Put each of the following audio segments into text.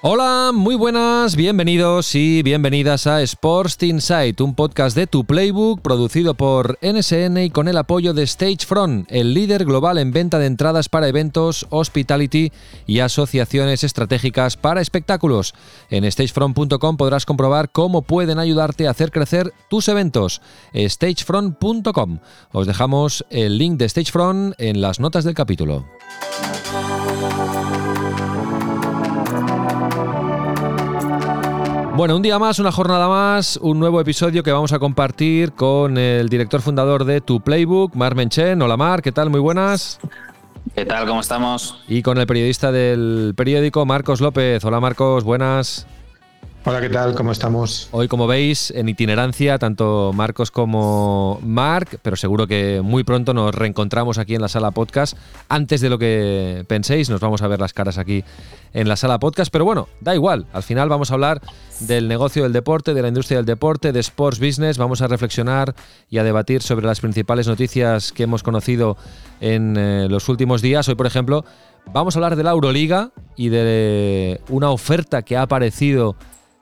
Hola, muy buenas, bienvenidos y bienvenidas a Sports Insight, un podcast de Tu Playbook producido por NSN y con el apoyo de Stagefront, el líder global en venta de entradas para eventos, hospitality y asociaciones estratégicas para espectáculos. En stagefront.com podrás comprobar cómo pueden ayudarte a hacer crecer tus eventos. stagefront.com. Os dejamos el link de Stagefront en las notas del capítulo. Bueno, un día más, una jornada más, un nuevo episodio que vamos a compartir con el director fundador de Tu Playbook, Mar Menchen. Hola Mar, ¿qué tal? Muy buenas. ¿Qué tal? ¿Cómo estamos? Y con el periodista del periódico, Marcos López. Hola Marcos, buenas. Hola, ¿qué tal? ¿Cómo estamos? Hoy, como veis, en itinerancia, tanto Marcos como Marc, pero seguro que muy pronto nos reencontramos aquí en la sala podcast. Antes de lo que penséis, nos vamos a ver las caras aquí en la sala podcast, pero bueno, da igual. Al final vamos a hablar del negocio del deporte, de la industria del deporte, de sports business. Vamos a reflexionar y a debatir sobre las principales noticias que hemos conocido en eh, los últimos días. Hoy, por ejemplo, vamos a hablar de la Euroliga y de una oferta que ha aparecido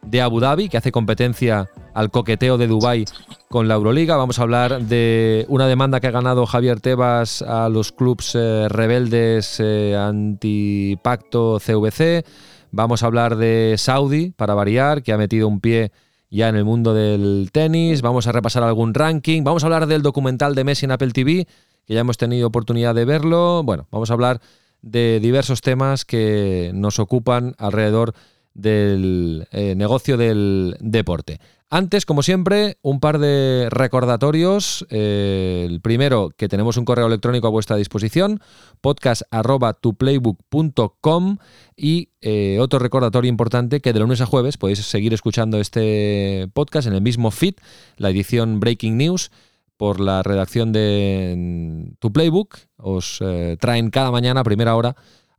de Abu Dhabi, que hace competencia al coqueteo de Dubái con la Euroliga. Vamos a hablar de una demanda que ha ganado Javier Tebas a los clubes eh, rebeldes eh, antipacto CVC. Vamos a hablar de Saudi, para variar, que ha metido un pie ya en el mundo del tenis. Vamos a repasar algún ranking. Vamos a hablar del documental de Messi en Apple TV, que ya hemos tenido oportunidad de verlo. Bueno, vamos a hablar de diversos temas que nos ocupan alrededor del eh, negocio del deporte. Antes, como siempre, un par de recordatorios. Eh, el primero, que tenemos un correo electrónico a vuestra disposición, podcast.tuplaybook.com y eh, otro recordatorio importante, que de lunes a jueves podéis seguir escuchando este podcast en el mismo feed, la edición Breaking News, por la redacción de Tu Playbook. Os traen cada mañana a primera hora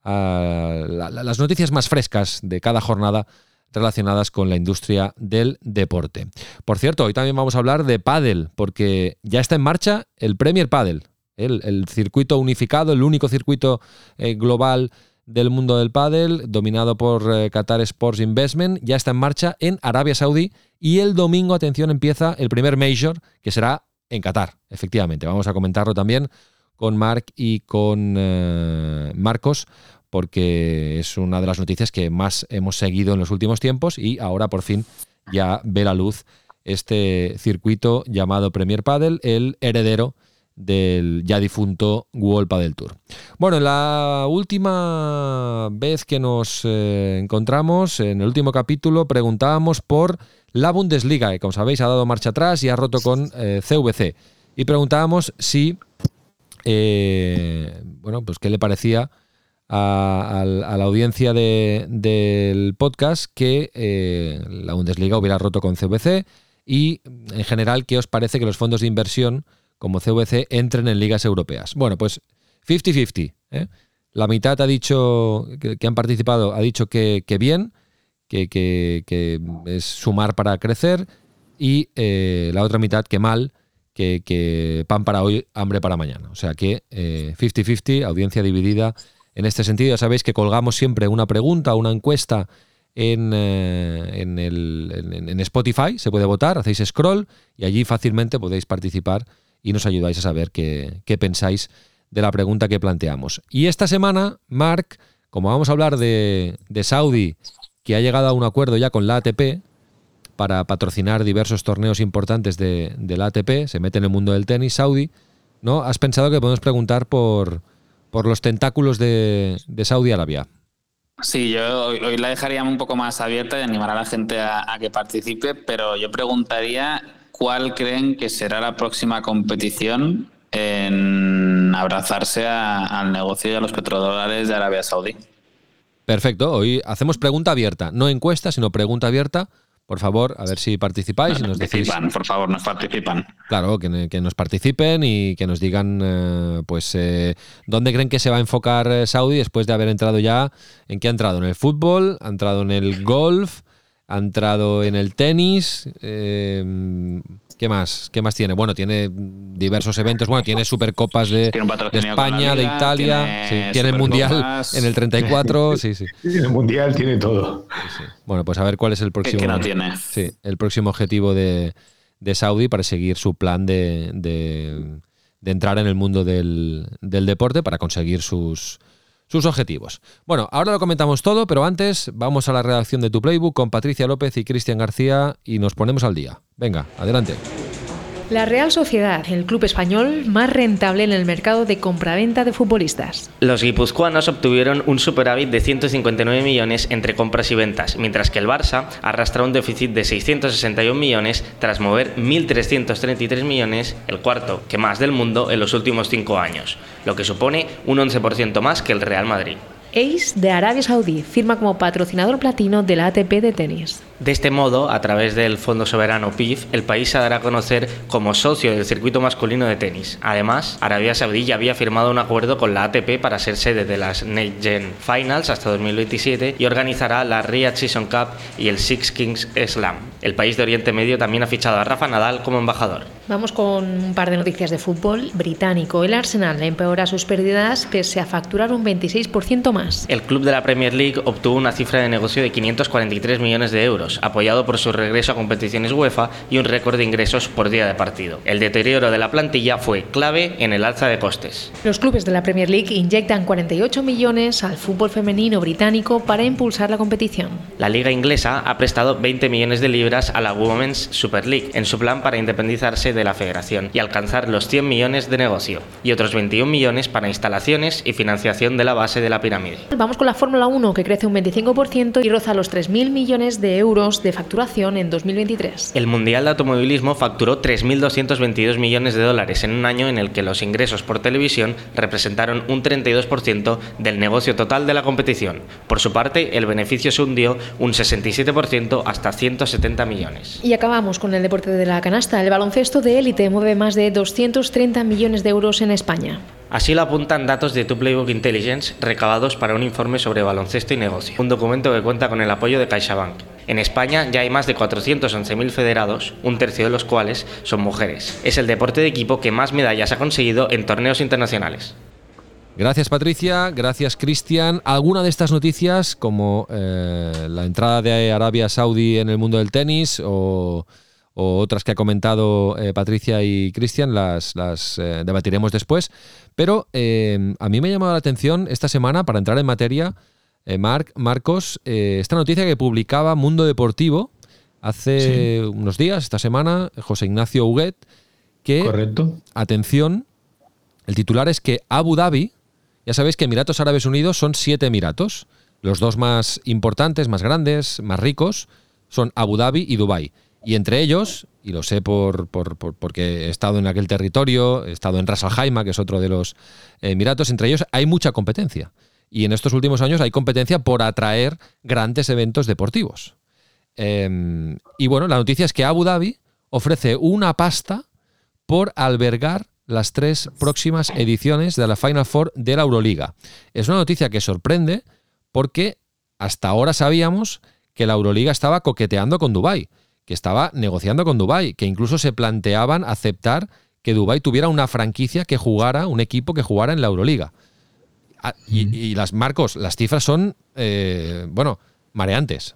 las noticias más frescas de cada jornada relacionadas con la industria del deporte. Por cierto, hoy también vamos a hablar de pádel, porque ya está en marcha el Premier Padel, el, circuito unificado, el único circuito eh, global del mundo del pádel, dominado por eh, Qatar Sports Investment, ya está en marcha en Arabia Saudí y el domingo, atención, empieza el primer Major, que será en Qatar, efectivamente. Vamos a comentarlo también con Marc y con eh, Marcos porque es una de las noticias que más hemos seguido en los últimos tiempos y ahora por fin ya ve la luz este circuito llamado Premier Padel, el heredero del ya difunto World Padel Tour. Bueno, en la última vez que nos eh, encontramos, en el último capítulo, preguntábamos por la Bundesliga, que como sabéis ha dado marcha atrás y ha roto con CVC. Eh, y preguntábamos si, eh, bueno, pues qué le parecía a, la audiencia del podcast que eh, la Bundesliga hubiera roto con CVC y en general qué os parece que los fondos de inversión como CVC entren en ligas europeas. Bueno, pues 50-50. ¿eh? La mitad ha dicho que, han participado, ha dicho que, bien, que, es sumar para crecer y eh, la otra mitad que mal, que, pan para hoy, hambre para mañana. O sea que 50-50, audiencia dividida en este sentido, ya sabéis que colgamos siempre una pregunta, una encuesta en, eh, en, Spotify, se puede votar, hacéis scroll y allí fácilmente podéis participar y nos ayudáis a saber qué, pensáis de la pregunta que planteamos. Y esta semana, Mark, como vamos a hablar de, Saudi, que ha llegado a un acuerdo ya con la ATP para patrocinar diversos torneos importantes de, de la ATP, se mete en el mundo del tenis Saudi, ¿no? ¿Has pensado que podemos preguntar por, por los tentáculos de, Saudi Arabia. Sí, yo hoy, la dejaría un poco más abierta y animar a la gente a, que participe, pero yo preguntaría cuál creen que será la próxima competición en abrazarse al negocio y a los petrodólares de Arabia Saudí. Perfecto, hoy hacemos pregunta abierta, no encuesta, sino pregunta abierta por favor, a ver si participáis y nos decís. por favor, nos participan. Claro, que, nos participen y que nos digan, eh, pues, eh, dónde creen que se va a enfocar eh, Saudi después de haber entrado ya. ¿En qué ha entrado? ¿En el fútbol? ¿Ha entrado en el golf? ¿Ha entrado en el tenis? ¿Qué más? ¿Qué más tiene? Bueno, tiene diversos eventos. Bueno, tiene Supercopas de, España, de Italia. Tiene, el Mundial en el 34. sí, sí. El Mundial tiene todo. Bueno, pues a ver cuál es el próximo. no tiene. Sí, el próximo objetivo de, Saudi para seguir su plan de, de, entrar en el mundo del, del deporte para conseguir sus, sus objetivos. Bueno, ahora lo comentamos todo, pero antes vamos a la redacción de tu playbook con Patricia López y Cristian García y nos ponemos al día. Venga, adelante. La Real Sociedad, el club español más rentable en el mercado de compraventa de futbolistas. Los guipuzcoanos obtuvieron un superávit de 159 millones entre compras y ventas, mientras que el Barça arrastra un déficit de 661 millones tras mover 1.333 millones, el cuarto que más del mundo en los últimos cinco años, lo que supone un 11% más que el Real Madrid. Ace de Arabia Saudí firma como patrocinador platino de la ATP de tenis. De este modo, a través del Fondo Soberano PIF, el país se dará a conocer como socio del circuito masculino de tenis. Además, Arabia Saudí ya había firmado un acuerdo con la ATP para ser sede de las Next Gen Finals hasta 2027 y organizará la Riyadh Season Cup y el Six Kings Slam. El país de Oriente Medio también ha fichado a Rafa Nadal como embajador. Vamos con un par de noticias de fútbol británico. El Arsenal empeora sus pérdidas pese a facturar un 26% más. El club de la Premier League obtuvo una cifra de negocio de 543 millones de euros apoyado por su regreso a competiciones UEFA y un récord de ingresos por día de partido. El deterioro de la plantilla fue clave en el alza de costes. Los clubes de la Premier League inyectan 48 millones al fútbol femenino británico para impulsar la competición. La liga inglesa ha prestado 20 millones de libras a la Women's Super League en su plan para independizarse de la federación y alcanzar los 100 millones de negocio y otros 21 millones para instalaciones y financiación de la base de la pirámide. Vamos con la Fórmula 1 que crece un 25% y roza los 3.000 millones de euros de facturación en 2023. El Mundial de Automovilismo facturó 3.222 millones de dólares en un año en el que los ingresos por televisión representaron un 32% del negocio total de la competición. Por su parte, el beneficio se hundió un 67% hasta 170 millones. Y acabamos con el deporte de la canasta. El baloncesto de élite mueve más de 230 millones de euros en España. Así lo apuntan datos de Tu Playbook Intelligence recabados para un informe sobre baloncesto y negocio, un documento que cuenta con el apoyo de CaixaBank. En España ya hay más de 411.000 federados, un tercio de los cuales son mujeres. Es el deporte de equipo que más medallas ha conseguido en torneos internacionales. Gracias Patricia, gracias Cristian. ¿Alguna de estas noticias, como eh, la entrada de Arabia Saudí en el mundo del tenis o o otras que ha comentado eh, Patricia y Cristian, las, las eh, debatiremos después. Pero eh, a mí me ha llamado la atención esta semana, para entrar en materia, Marc, Marcos, esta noticia que publicaba Mundo Deportivo hace unos días, esta semana, José Ignacio Huguet, que, Correcto. atención, el titular es que Abu Dhabi, ya sabéis que Emiratos Árabes Unidos son siete Emiratos, los dos más importantes, más grandes, más ricos, son Abu Dhabi y Dubái. Y entre ellos, y lo sé por, porque he estado en aquel territorio, he estado en Ras Al Khaimah, que es otro de los Emiratos, entre ellos hay mucha competencia. Y en estos últimos años hay competencia por atraer grandes eventos deportivos. Em, y bueno, la noticia es que Abu Dhabi ofrece una pasta por albergar las tres próximas ediciones de la Final Four de la Euroliga. Es una noticia que sorprende porque hasta ahora sabíamos que la Euroliga estaba coqueteando con Dubái que estaba negociando con Dubai, que incluso se planteaban aceptar que Dubai tuviera una franquicia que jugara, un equipo que jugara en la Euroliga. Ah, y, las Marcos, las cifras son, eh, bueno, mareantes.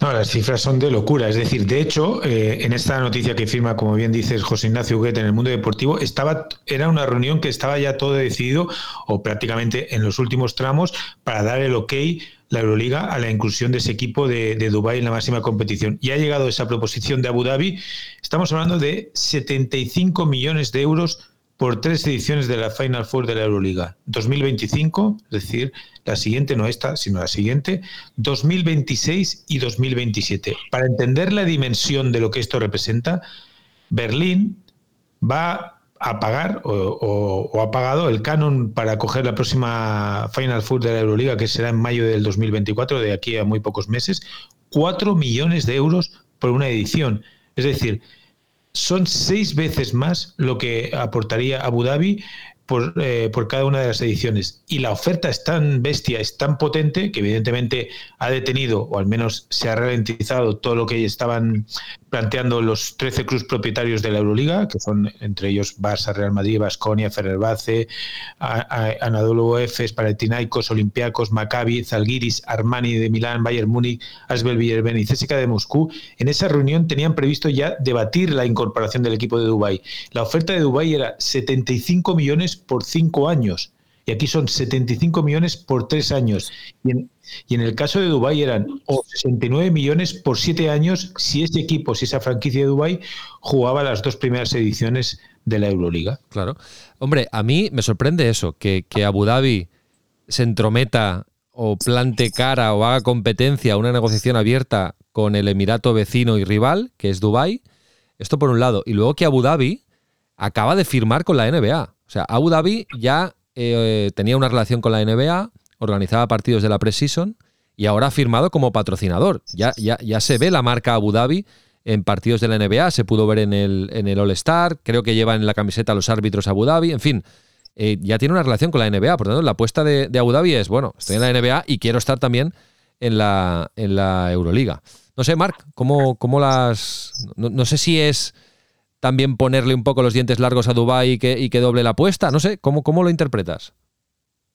No, las cifras son de locura. Es decir, de hecho, eh, en esta noticia que firma, como bien dices, José Ignacio Huguet en el mundo deportivo, estaba, era una reunión que estaba ya todo decidido, o prácticamente en los últimos tramos, para dar el ok la Euroliga a la inclusión de ese equipo de, de Dubái en la máxima competición. Y ha llegado esa proposición de Abu Dhabi. Estamos hablando de 75 millones de euros por tres ediciones de la Final Four de la Euroliga. 2025, es decir, la siguiente, no esta, sino la siguiente, 2026 y 2027. Para entender la dimensión de lo que esto representa, Berlín va a pagar o, ha pagado el canon para coger la próxima Final Four de la Euroliga, que será en mayo del 2024, de aquí a muy pocos meses, 4 millones de euros por una edición. Es decir, son seis veces más lo que aportaría Abu Dhabi por, eh, por, cada una de las ediciones. Y la oferta es tan bestia, es tan potente, que evidentemente ha detenido, o al menos se ha ralentizado todo lo que estaban planteando los 13 clubes propietarios de la Euroliga, que son entre ellos Barça, Real Madrid, Basconia, Fenerbahce, Anadolu Efes, Panathinaikos, Olympiacos, Maccabi, Zalgiris, Armani de Milán, Bayern Múnich, Asbel Villerben y CSKA de Moscú. En esa reunión tenían previsto ya debatir la incorporación del equipo de Dubái. La oferta de Dubái era 75 millones por cinco años y aquí son 75 millones por tres años. Y en, el caso de Dubái eran 69 millones por siete años si ese equipo, si esa franquicia de Dubái jugaba las dos primeras ediciones de la Euroliga. Claro. Hombre, a mí me sorprende eso, que, que Abu Dhabi se entrometa o plante cara o haga competencia, una negociación abierta con el Emirato vecino y rival, que es Dubái. Esto por un lado. Y luego que Abu Dhabi acaba de firmar con la NBA. O sea, Abu Dhabi ya eh, tenía una relación con la NBA, organizaba partidos de la Pre-Season y ahora ha firmado como patrocinador. Ya, ya, ya se ve la marca Abu Dhabi en partidos de la NBA, se pudo ver en el, en el All-Star, creo que lleva en la camiseta los árbitros Abu Dhabi, en fin. Eh, ya tiene una relación con la NBA, por lo tanto, la apuesta de, Abu Dhabi es, bueno, estoy en la NBA y quiero estar también en la, en la Euroliga. No sé, Marc, ¿cómo, cómo las... no sé si es también ponerle un poco los dientes largos a Dubái y que, y que doble la apuesta? No sé, ¿cómo, cómo lo interpretas?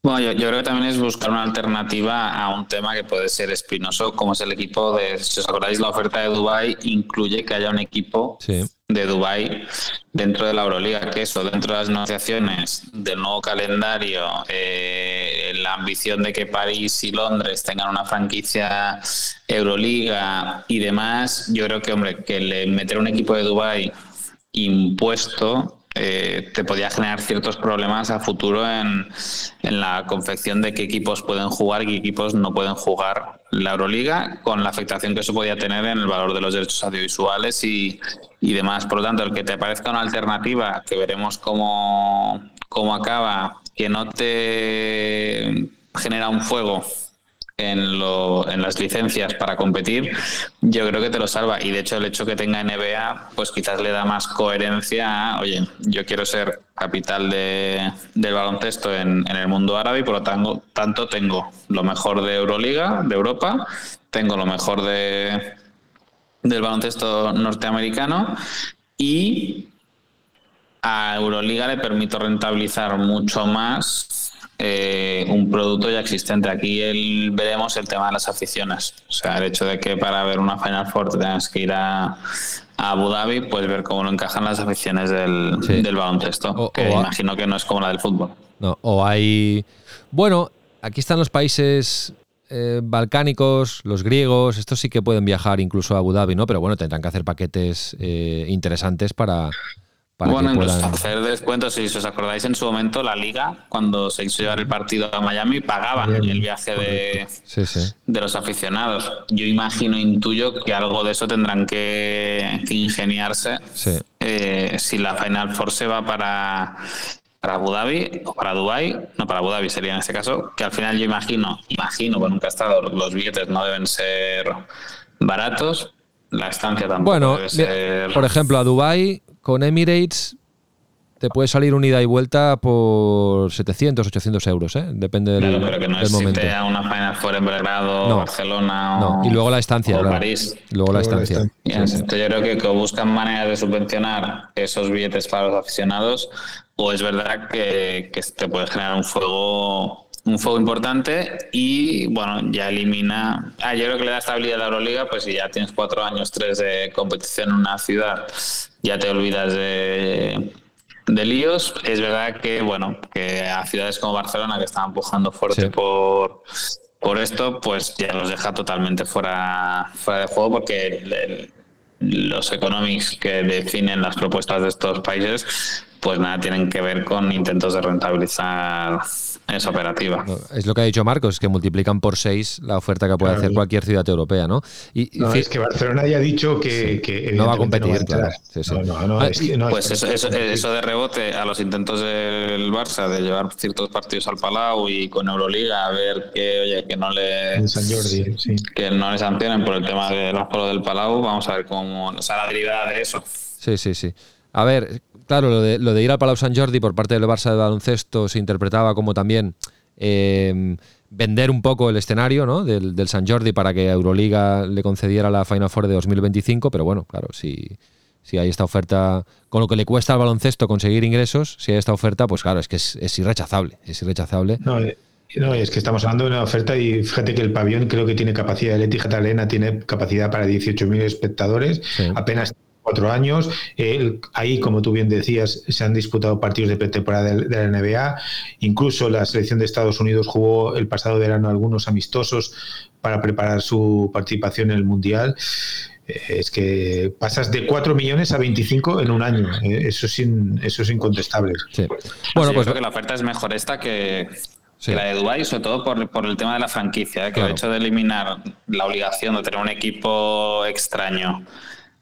Bueno, yo, creo que también es buscar una alternativa a un tema que puede ser espinoso, como es el equipo de, si os acordáis, la oferta de Dubai incluye que haya un equipo de Dubai dentro de la Euroliga, que eso, dentro de las negociaciones del nuevo calendario, eh, la ambición de que París y Londres tengan una franquicia Euroliga y demás, yo creo que, hombre, que le meter un equipo de Dubai impuesto eh, te podía generar ciertos problemas a futuro en, la confección de qué equipos pueden jugar y qué equipos no pueden jugar la Euroliga, con la afectación que eso podía tener en el valor de los derechos audiovisuales y, y demás. Por lo tanto, el que te parezca una alternativa, que veremos cómo, cómo acaba, que no te genera un fuego en, lo, en las licencias para competir, yo creo que te lo salva. Y de hecho, el hecho que tenga NBA, pues quizás le da más coherencia a, oye, yo quiero ser capital de, del baloncesto en, el mundo árabe y por lo tanto, tanto tengo lo mejor de Euroliga, de Europa, tengo lo mejor de, del baloncesto norteamericano y a Euroliga le permito rentabilizar mucho más eh, un producto ya existente. Aquí el, veremos el tema de las aficiones. O sea, el hecho de que para ver una Final Four tengas que ir a, Abu Dhabi, pues ver cómo lo encajan las aficiones del, del baloncesto, que imagino que no es como la del fútbol. No, o hay... Bueno, aquí están los países eh, balcánicos, los griegos, estos sí que pueden viajar incluso a Abu Dhabi, ¿no? Pero bueno, tendrán que hacer paquetes eh, interesantes para, bueno, incluso hacer descuentos, si os acordáis en su momento, la liga, cuando se hizo llevar el partido a Miami, pagaba el viaje de, de los aficionados. Yo imagino, intuyo que algo de eso tendrán que, ingeniarse eh, si la Final Four se va para, para Abu Dhabi o para Dubai, no para Abu Dhabi sería en este caso, que al final yo imagino, imagino, bueno, nunca he estado, los billetes no deben ser baratos, la estancia tampoco bueno, debe ser... Por ejemplo, a Dubai con Emirates te puede salir un ida y vuelta por 700, 800 euros, ¿eh? Depende del, claro, pero que no momento. una Final Four en Belgrado, Barcelona no. y luego la estancia, o París. Luego la estancia. Yo creo que, que, buscan maneras de subvencionar esos billetes para los aficionados o es verdad que, que te puede generar un fuego un fuego importante y bueno, ya elimina. Ah, yo creo que le da estabilidad a la Euroliga, pues si ya tienes cuatro años, tres de competición en una ciudad, ya te olvidas de, de líos. Es verdad que, bueno, que a ciudades como Barcelona, que están empujando fuerte por, por esto, pues ya los deja totalmente fuera, fuera de juego porque los economics que definen las propuestas de estos países pues nada tienen que ver con intentos de rentabilizar esa operativa. es lo que ha dicho Marcos, que multiplican por seis la oferta que puede hacer cualquier ciudad europea, ¿no? Y, es que Barcelona ya ha dicho que, no va a competir, pues eso, de rebote a los intentos del Barça de llevar ciertos partidos al Palau y con Euroliga a ver que, oye, que no le... Que no le sancionen por el tema del aforo del Palau, vamos a ver cómo... O sea, la derivada de eso. Sí, sí, sí. A ver, claro, lo de, lo de ir al Palau Sant Jordi por parte del Barça de baloncesto se interpretaba como también em, vender un poco el escenario ¿no? del, del San Jordi para que Euroliga le concediera la Final Four de 2025, pero bueno, claro, si, si hay esta oferta, con lo que le cuesta al baloncesto conseguir ingresos, si hay esta oferta, pues claro, es que es, irrechazable, es irrechazable. No, eh, no, es que estamos hablando de una oferta y fíjate que el pabellón creo que tiene capacidad, el Etihad Arena tiene capacidad para 18.000 espectadores, apenas cuatro años. ahí, como tú bien decías, se han disputado partidos de pretemporada de, la NBA. Incluso la selección de Estados Unidos jugó el pasado verano algunos amistosos para preparar su participación en el Mundial. Eh, es que pasas de 4 millones a 25 en un año. Eh, eso es, eso es incontestable. Bueno, pues creo que la oferta es mejor esta que, la de Dubái, sobre todo por, por, el tema de la franquicia, ¿eh? que el hecho de eliminar la obligación de tener un equipo extraño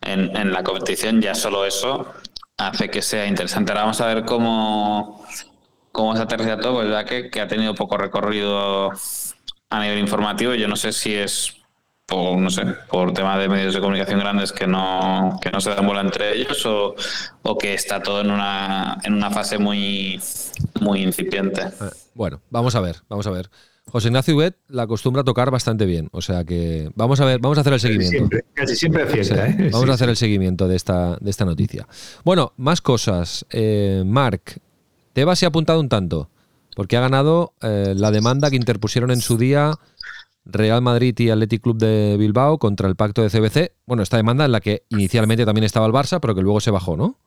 en, la competición, ya solo eso hace que sea interesante. Ahora vamos a ver cómo, cómo se aterriza todo, pues ya que, que ha tenido poco recorrido a nivel informativo. Yo no sé si es por, no sé, por tema de medios de comunicación grandes que no, que no se dan bola entre ellos o, o, que está todo en una, en una fase muy, muy incipiente. Bueno, vamos a ver, vamos a ver. José Ignacio Huet la acostumbra a tocar bastante bien. O sea que vamos a ver, vamos a hacer el seguimiento. Casi siempre, ¿eh? Vamos a hacer el seguimiento de esta, de esta noticia. Bueno, más cosas. Eh, Marc, Tebas se ha apuntado un tanto, porque ha ganado eh, la demanda que interpusieron en su día Real Madrid y Athletic Club de Bilbao contra el pacto de CBC. Bueno, esta demanda en la que inicialmente también estaba el Barça, pero que luego se bajó, ¿no?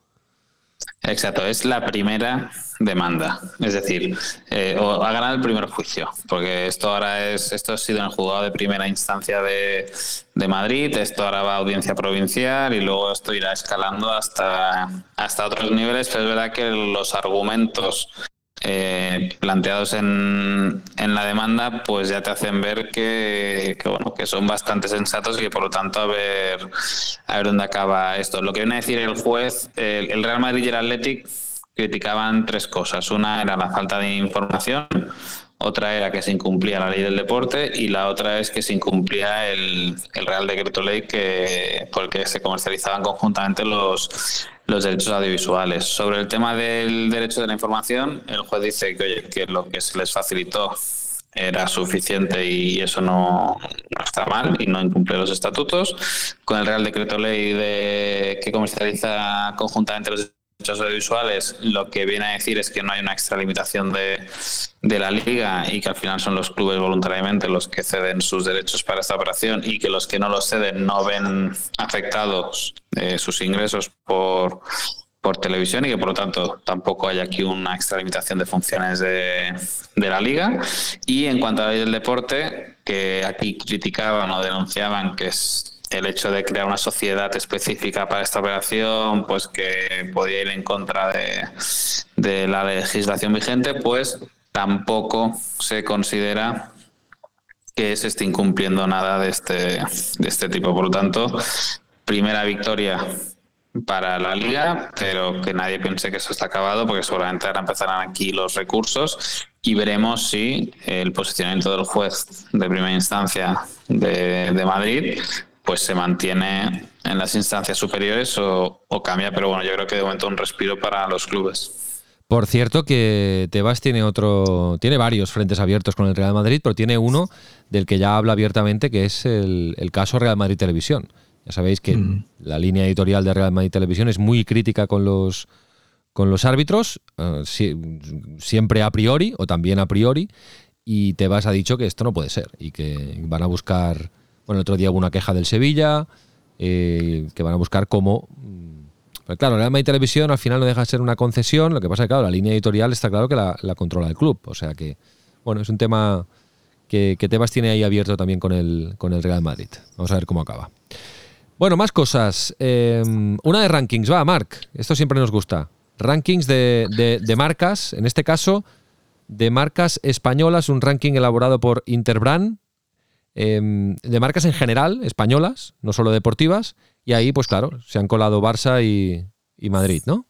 Exacto, es la primera demanda. Es decir, eh, ha ganado el primer juicio, porque esto ahora es, esto ha sido en el juzgado de primera instancia de, de, Madrid, esto ahora va a audiencia provincial y luego esto irá escalando hasta, hasta otros niveles, pero es verdad que los argumentos eh, planteados en, en, la demanda, pues ya te hacen ver que, bueno, que son bastante sensatos y que por lo tanto a ver, a ver dónde acaba esto. Lo que viene a decir el juez, el, Real Madrid y el Athletic criticaban tres cosas. Una era la falta de información, otra era que se incumplía la ley del deporte y la otra es que se incumplía el, el Real Decreto Ley que, por el que se comercializaban conjuntamente los, los derechos audiovisuales. Sobre el tema del derecho de la información, el juez dice que, oye, que lo que se les facilitó era suficiente y eso no, está mal y no incumple los estatutos. Con el Real Decreto Ley de que comercializa conjuntamente los derechos audiovisuales, lo que viene a decir es que no hay una extralimitación de, de la liga y que al final son los clubes voluntariamente los que ceden sus derechos para esta operación y que los que no los ceden no ven afectados eh, sus ingresos por, por televisión y que por lo tanto tampoco hay aquí una extralimitación de funciones de, de la liga. Y en cuanto a la ley del deporte, que aquí criticaban o denunciaban que es el hecho de crear una sociedad específica para esta operación, pues que podía ir en contra de, de la legislación vigente, pues tampoco se considera que se esté incumpliendo nada de este, de este tipo. Por lo tanto, primera victoria para la liga, pero que nadie piense que eso está acabado, porque seguramente ahora empezarán aquí los recursos y veremos si el posicionamiento del juez de primera instancia de, de Madrid pues se mantiene en las instancias superiores o, cambia, pero bueno, yo creo que de momento un respiro para los clubes. Por cierto que Tebas tiene otro, tiene varios frentes abiertos con el Real Madrid, pero tiene uno del que ya habla abiertamente, que es el, caso Real Madrid Televisión. Ya sabéis que mm. la línea editorial de Real Madrid Televisión es muy crítica con los, con los árbitros, eh, siempre a priori o también a priori, y Tebas ha dicho que esto no puede ser y que van a buscar bueno, el otro día hubo una queja del Sevilla, eh, que van a buscar cómo... Mm, pues claro, Real Madrid Televisión al final no deja de ser una concesión, lo que pasa es que, claro, la línea editorial está claro que la, controla el club. O sea que, bueno, es un tema que, Tebas tiene ahí abierto también con el, con el Real Madrid. Vamos a ver cómo acaba. Bueno, más cosas. Em, una de rankings, va, Marc. Esto siempre nos gusta. rankings de, de marcas, en este caso de marcas españolas, un ranking elaborado por Interbrand, em, de marcas en general, españolas, no solo deportivas, y ahí, pues claro, se han colado Barça y, Madrid, ¿no?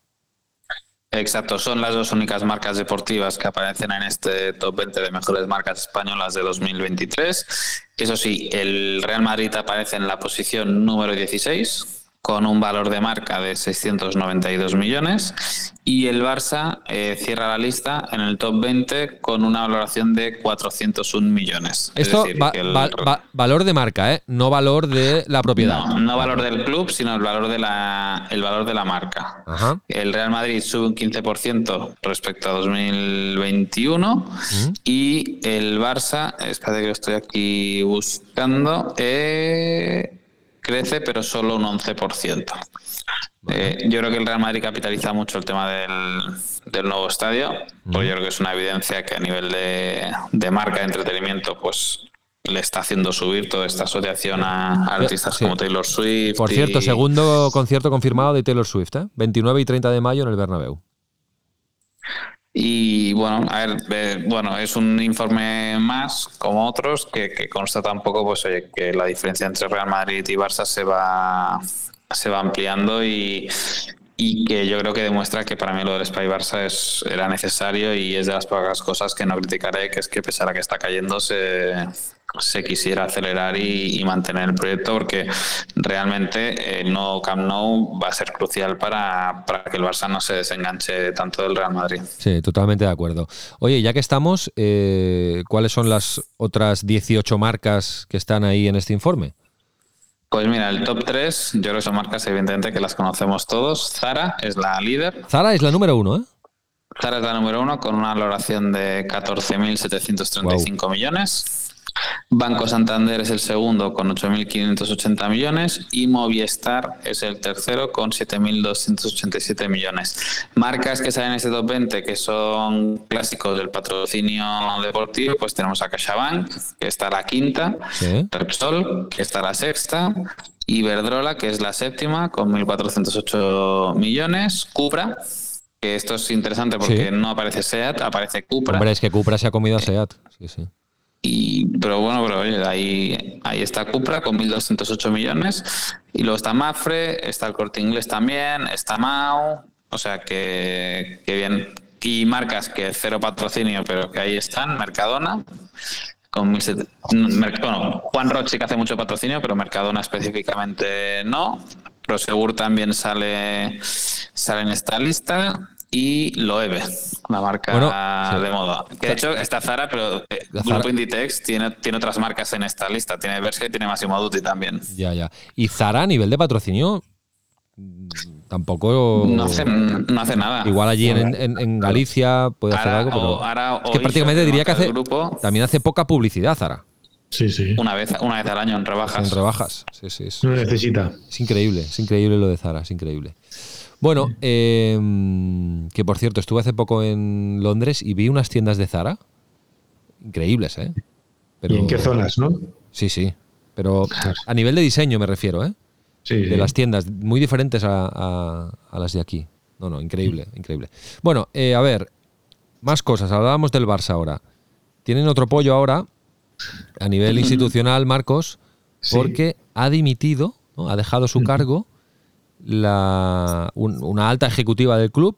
Exacto, son las dos únicas marcas deportivas que aparecen en este top 20 de mejores marcas españolas de 2023. Eso sí, el Real Madrid aparece en la posición número 16 con un valor de marca de 692 millones y el Barça eh, cierra la lista en el top 20 con una valoración de 401 millones. Esto valor de marca, ¿eh? no valor de la propiedad. No, valor del club, sino el valor de la, el valor de la marca. El Real Madrid sube un 15% respecto a 2021 y el Barça, espérate que lo estoy aquí buscando, eh, crece, pero solo un 11%. Eh, yo creo que el Real Madrid capitaliza mucho el tema del, nuevo estadio, pues yo creo que es una evidencia que a nivel de, marca de entretenimiento, pues le está haciendo subir toda esta asociación a, artistas como Taylor Swift. Por cierto, segundo concierto confirmado de Taylor Swift, ¿eh? 29 y 30 de mayo en el Bernabéu. Y bueno, a ver, bueno, es un informe más, como otros, que, constata un poco pues, que la diferencia entre Real Madrid y Barça se va, se va ampliando y, y que yo creo que demuestra que para mí lo del Spy Barça es, era necesario y es de las pocas cosas que no criticaré, que es que pesar a que está cayendo se, se quisiera acelerar y, mantener el proyecto porque realmente el nuevo Camp Nou va a ser crucial para, que el Barça no se desenganche tanto del Real Madrid. Sí, totalmente de acuerdo. Oye, ya que estamos, eh, ¿cuáles son las otras 18 marcas que están ahí en este informe? Pues mira, el top 3, yo creo que son marcas evidentemente que las conocemos todos. Zara es la líder. Zara es la número uno, ¿eh? Zara es la número uno con una valoración de 14.735 millones. Banco Santander es el segundo con 8.580 millones y Movistar es el tercero con 7.287 millones. Marcas que salen en este top 20 que son clásicos del patrocinio deportivo, pues tenemos a CaixaBank, que está la quinta, Repsol, que está la sexta, Iberdrola, que es la séptima, con 1.408 millones, Cupra, que esto es interesante porque no aparece SEAT, aparece Cupra. Hombre, es que Cupra se ha comido a SEAT. Sí, sí. Y, pero bueno, pero ahí, ahí está Cupra con 1.208 millones. Y luego está Mafre, está el Corte Inglés también, está Mao. O sea que, bien. Y marcas que cero patrocinio, pero que ahí están. Mercadona, con bueno, Juan Roche que hace mucho patrocinio, pero Mercadona específicamente no. Prosegur también sale, sale en esta lista y Loewe, una marca de moda. Que de hecho está Zara, pero el eh, Grupo Inditex tiene, tiene otras marcas en esta lista. Tiene y tiene Massimo Dutti también. Ya, ya. ¿Y Zara a nivel de patrocinio? Mm, tampoco. No hace, no hace nada. Igual allí en, Galicia puede hacer algo, pero. es que prácticamente diría que hace. también hace poca publicidad, Zara. Sí, sí. Una vez, una vez al año en rebajas. En rebajas, sí, sí. no necesita. Es increíble, es increíble lo de Zara, es increíble. Bueno, em, que por cierto, estuve hace poco en Londres y vi unas tiendas de Zara increíbles, ¿eh? Pero, ¿Y en qué zonas, no? Sí, sí. Pero a nivel de diseño me refiero, ¿eh? Sí, de las tiendas, muy diferentes a, las de aquí. No, no, increíble, increíble. Bueno, eh, a ver, más cosas. Hablábamos del Barça ahora. Tienen otro pollo ahora, a nivel institucional, Marcos, porque ha dimitido, ¿no? ha dejado su cargo la, una alta ejecutiva del club.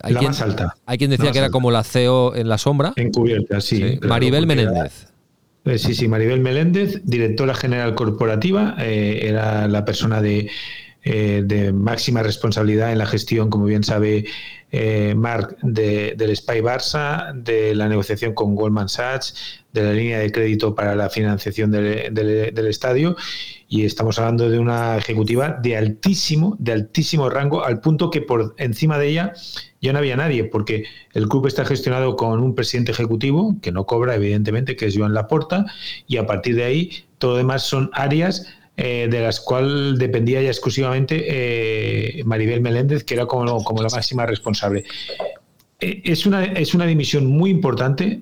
Hay la quien, más alta. Hay quien decía que era como la CEO en la sombra. Encubierta, sí. Maribel Menéndez. Eh, sí, sí, Maribel Meléndez, directora general corporativa, eh, era la persona de, eh, de, máxima responsabilidad en la gestión, como bien sabe Marc, de, del Spy Barça, de la negociación con Goldman Sachs, de la línea de crédito para la financiación del, del estadio y estamos hablando de una ejecutiva de altísimo, de altísimo rango, al punto que por encima de ella ya no había nadie, porque el club está gestionado con un presidente ejecutivo, que no cobra, evidentemente, que es Joan Laporta, y a partir de ahí todo lo demás son áreas eh, de las cuales dependía ya exclusivamente eh, Maribel Meléndez, que era como, como la máxima responsable. Eh, es, una, es una dimisión muy importante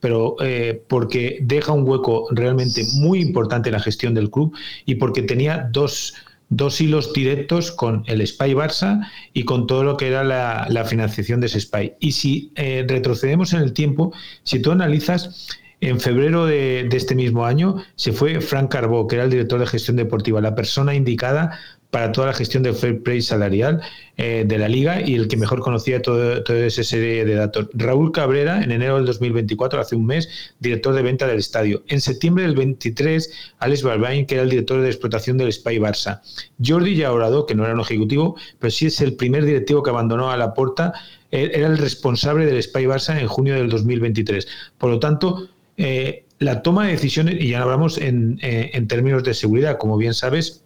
pero eh, porque deja un hueco realmente muy importante en la gestión del club y porque tenía dos, dos hilos directos con el SPY Barça y con todo lo que era la, financiación de ese SPY. Y si eh, retrocedemos en el tiempo, si tú analizas, en febrero de, de, este mismo año se fue Frank Carbó, que era el director de gestión deportiva, la persona indicada para toda la gestión del fair play salarial eh, de la liga y el que mejor conocía todo, toda esa serie de datos. Raúl Cabrera, en enero del 2024, hace un mes, director de venta del estadio. En septiembre del 23, Alex Balbain, que era el director de explotación del Spy Barça. Jordi Yaurado, que no era un ejecutivo, pero sí es el primer directivo que abandonó a la porta, eh, era el responsable del Spy Barça en junio del 2023. Por lo tanto, eh, la toma de decisiones, y ya hablamos en, en términos de seguridad, como bien sabes,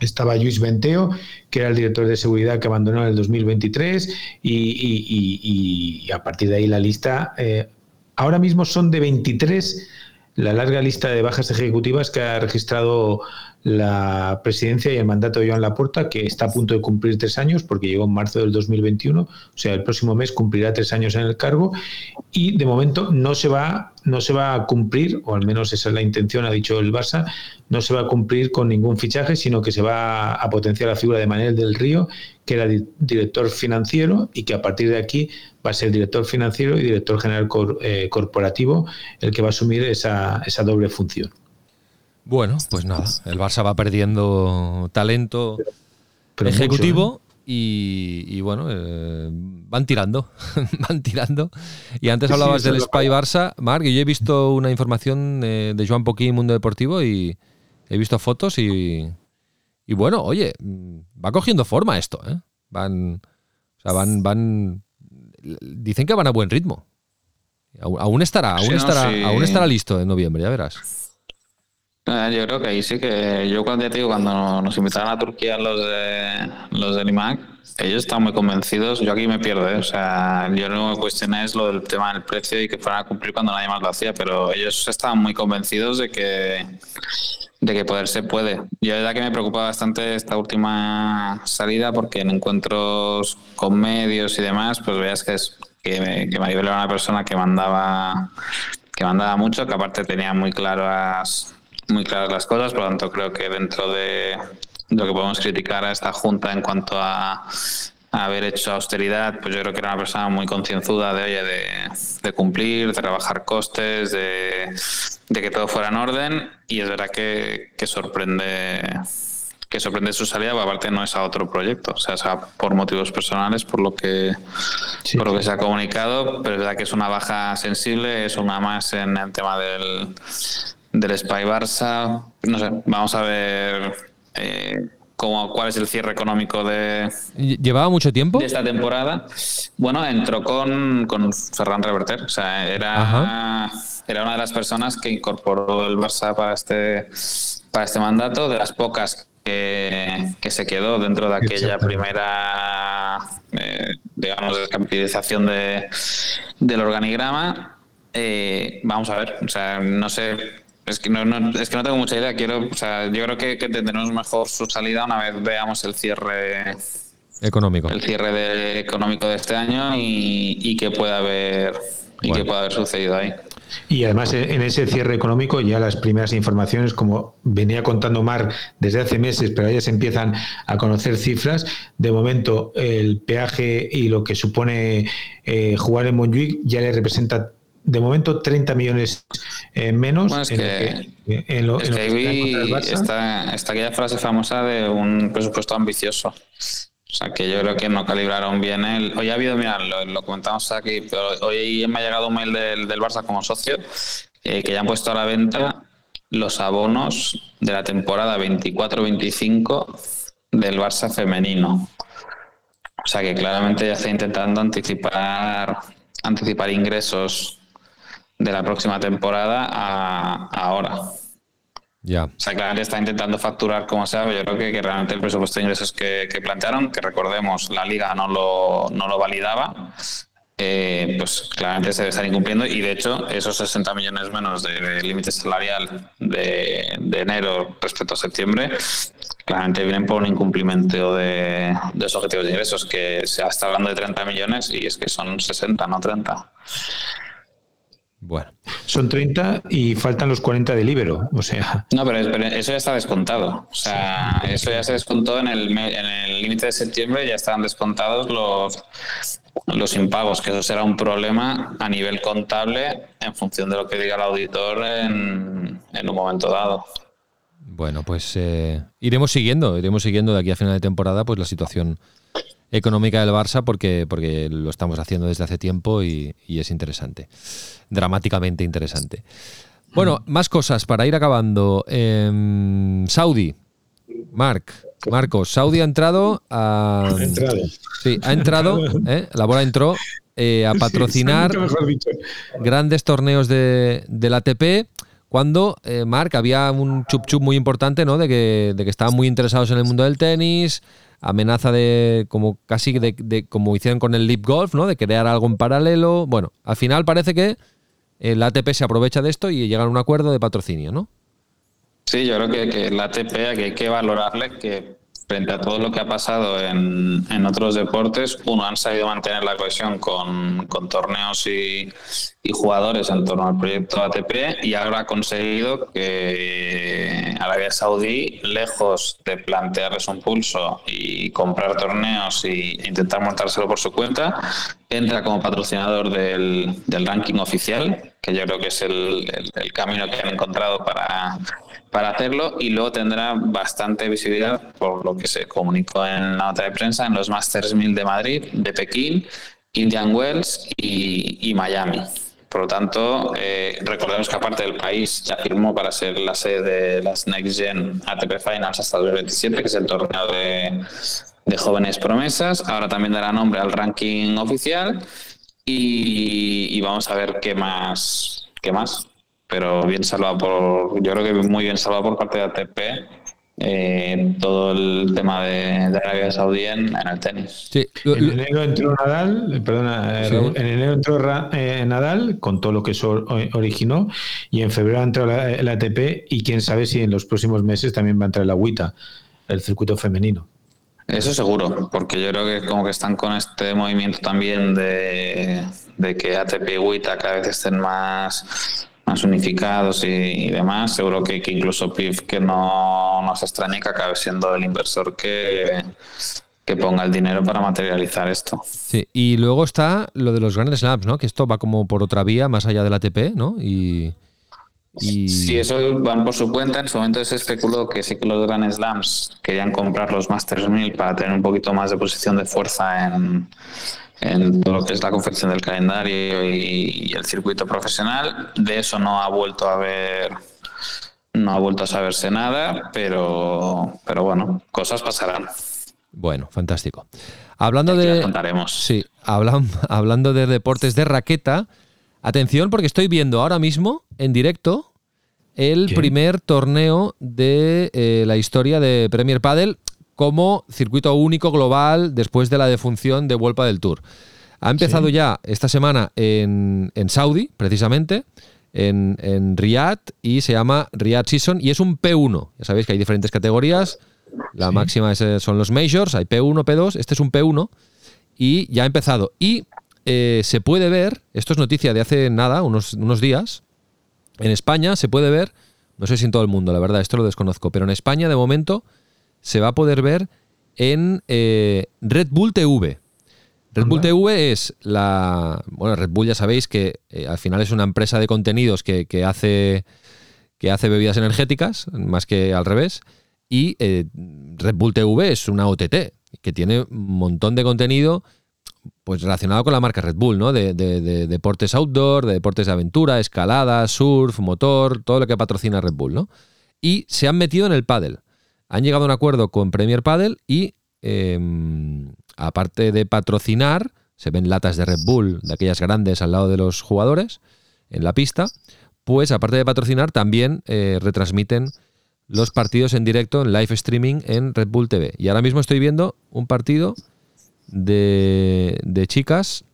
estaba Luis Venteo, que era el director de seguridad que abandonó en el 2023, y, a partir de ahí la lista, eh, ahora mismo son de 23 la larga lista de bajas ejecutivas que ha registrado la presidencia y el mandato de Joan Laporta, que está a punto de cumplir tres años, porque llegó en marzo del 2021, o sea, el próximo mes cumplirá tres años en el cargo, y de momento no se va, no se va a cumplir, o al menos esa es la intención, ha dicho el Barça, no se va a cumplir con ningún fichaje, sino que se va a potenciar la figura de Manuel del Río, que era director financiero, y que a partir de aquí va a ser director financiero y director general eh, corporativo el que va a asumir esa, esa doble función. Bueno, pues nada, el Barça va perdiendo talento ejecutivo ¿eh? y, bueno, eh, van tirando, van tirando. Y antes hablabas del Spy Barça, Marc, yo he visto una información de Joan Poquín Mundo Deportivo y he visto fotos y, y bueno, oye, va cogiendo forma esto, ¿eh? Van, o sea, van, van, dicen que van a buen ritmo. Aún estará, aún estará, aún estará listo en noviembre, ya verás. Eh, yo creo que ahí sí que yo cuando te digo cuando nos invitaron a Turquía los de los del IMAC, ellos están muy convencidos. Yo aquí me pierdo, ¿eh? o sea, yo no me cuestioné es lo del tema del precio y que fueran a cumplir cuando nadie más lo hacía, pero ellos estaban muy convencidos de que de que poder se puede. Yo la verdad que me preocupa bastante esta última salida porque en encuentros con medios y demás, pues veas que es que, que Maribel era una persona que mandaba que mandaba mucho, que aparte tenía muy claras muy claras las cosas, por lo tanto creo que dentro de lo que podemos criticar a esta junta en cuanto a, haber hecho austeridad, pues yo creo que era una persona muy concienzuda de, oye, de, cumplir, de rebajar costes, de, que todo fuera en orden. Y es verdad que, sorprende que sorprende su salida, aparte no es a otro proyecto, o sea, por motivos personales, por lo que por lo que se ha comunicado, pero es verdad que es una baja sensible, es una más en el tema del del Spy Barça. No sé, vamos a ver eh, cómo, cuál es el cierre económico de. ¿Llevaba mucho tiempo? De esta temporada. Bueno, entró con, con Ferran Reverter. O sea, era, era una de las personas que incorporó el Barça para este, para este mandato, de las pocas que, que se quedó dentro de aquella primera, eh, digamos, descapitalización de, del organigrama. Eh, vamos a ver, o sea, no sé es que no, es que no tengo mucha idea. Quiero, o sea, yo creo que, que tendremos mejor su salida una vez veamos el cierre económico. El cierre de, económico de este año y, y que pueda haber y que pueda haber sucedido ahí. Y además en ese cierre económico ya las primeras informaciones, como venía contando Mar desde hace meses, pero ya se empiezan a conocer cifras. De momento el peaje y lo que supone eh, jugar en Montjuic ya le representa de momento 30 millones eh, menos bueno, es que, en lo, está, aquella frase famosa de un presupuesto ambicioso. O sea, que yo creo que no calibraron bien el... Hoy ha habido, mira, lo, comentamos aquí, pero hoy me ha llegado un mail del, del Barça como socio eh, que ya han puesto a la venta los abonos de la temporada 24-25 del Barça femenino. O sea que claramente ya está intentando anticipar anticipar ingresos de la próxima temporada a, ahora. Ya. O sea, claramente está intentando facturar como sea, yo creo que, realmente el presupuesto de ingresos que, plantearon, que recordemos, la liga no lo, no lo validaba, eh, pues claramente se debe estar incumpliendo y de hecho esos 60 millones menos de límite salarial de, de, enero respecto a septiembre claramente vienen por un incumplimiento de, de los objetivos de ingresos que se está hablando de 30 millones y es que son 60, no 30. Bueno, son 30 y faltan los 40 de libero. O sea. No, pero, eso ya está descontado. O sea, eso ya se descontó en el en el límite de septiembre, ya estaban descontados los los impagos, que eso será un problema a nivel contable en función de lo que diga el auditor en, en un momento dado. Bueno, pues eh, iremos siguiendo, iremos siguiendo de aquí a final de temporada pues la situación económica del Barça porque, porque lo estamos haciendo desde hace tiempo y, es interesante, dramáticamente interesante. Bueno, más cosas para ir acabando. Em, Saudi, Marc, Marcos, Saudi ha entrado a... Ha entrado. Sí, ha entrado, ¿eh? la bola entró eh, a patrocinar grandes torneos de, del ATP cuando, eh, Marc, había un chup chup muy importante, ¿no? De que, de que estaban muy interesados en el mundo del tenis, amenaza de como casi de, como hicieron con el Leap Golf, ¿no? De crear algo en paralelo. Bueno, al final parece que el ATP se aprovecha de esto y llegan a un acuerdo de patrocinio, ¿no? Sí, yo creo que, que el ATP hay que valorarle que frente a todo lo que ha pasado en, en otros deportes, uno, han sabido mantener la cohesión con, con torneos y, y, jugadores en torno al proyecto ATP y ahora ha conseguido que Arabia Saudí, lejos de plantearles un pulso y comprar torneos e intentar montárselo por su cuenta, entra como patrocinador del, del ranking oficial, que yo creo que es el, el, camino que han encontrado para para hacerlo y luego tendrá bastante visibilidad por lo que se comunicó en la nota de prensa en los Masters 1000 de Madrid, de Pekín, Indian Wells y, Miami. Por lo tanto, eh, recordemos que aparte del país ya firmó para ser la sede de las Next Gen ATP Finals hasta 2027, que es el torneo de, jóvenes promesas. Ahora también dará nombre al ranking oficial y, y vamos a ver qué más, qué más pero bien salvado por, yo creo que muy bien salvado por parte de ATP. Eh, todo el tema de, de Arabia Saudí en, el tenis. Sí. En enero entró Nadal, eh, perdona, eh, en enero entró Nadal con todo lo que eso originó y en febrero entró el ATP y quién sabe si en los próximos meses también va a entrar el agüita, el circuito femenino. Eso seguro, porque yo creo que como que están con este movimiento también de, de que ATP y Agüita cada vez estén más más unificados y, demás, seguro que, incluso PIF que no nos extrañe que acabe siendo el inversor que, que ponga el dinero para materializar esto. Sí, y luego está lo de los grandes Slams, ¿no? Que esto va como por otra vía, más allá del ATP, ¿no? Y, y... Sí, eso van por su cuenta. En su momento se especuló que sí que los Grand Slams querían comprar los Masters 1000 para tener un poquito más de posición de fuerza en, en todo lo que es la confección del calendario y, el circuito profesional. De eso no ha vuelto a ver, no ha vuelto a saberse nada, pero, pero bueno, cosas pasarán. Bueno, fantástico. Hablando de. Contaremos. Sí, hablando de deportes de raqueta. Atención, porque estoy viendo ahora mismo en directo el primer torneo de eh, la historia de Premier Padel como circuito único global después de la defunción de Vuelpa del Tour. Ha empezado ya esta semana en, Saudi, precisamente, en, en Riyadh, y se llama Riyadh Season, y es un P1. Ya sabéis que hay diferentes categorías. La máxima eh, son los majors, hay P1, P2, este es un P1, y ya ha empezado. Y eh, se puede ver, esto es noticia de hace nada, unos, unos días, en España se puede ver, no sé si en todo el mundo, la verdad, esto lo desconozco, pero en España de momento se va a poder ver en eh, Red Bull TV. Red Bull TV es la. Bueno, Red Bull ya sabéis que eh, al final es una empresa de contenidos que, hace, que hace bebidas energéticas, más que al revés. Y eh, Red Bull TV es una OTT que tiene un montón de contenido pues relacionado con la marca Red Bull, ¿no? De, de, deportes outdoor, de deportes de aventura, escalada, surf, motor, todo lo que patrocina Red Bull, ¿no? Y se han metido en el pádel han llegado a un acuerdo con Premier Padel y em, aparte de patrocinar, se ven latas de Red Bull, de aquellas grandes al lado de los jugadores en la pista, pues aparte de patrocinar también eh, retransmiten los partidos en directo en live streaming en Red Bull TV. Y ahora mismo estoy viendo un partido de, chicas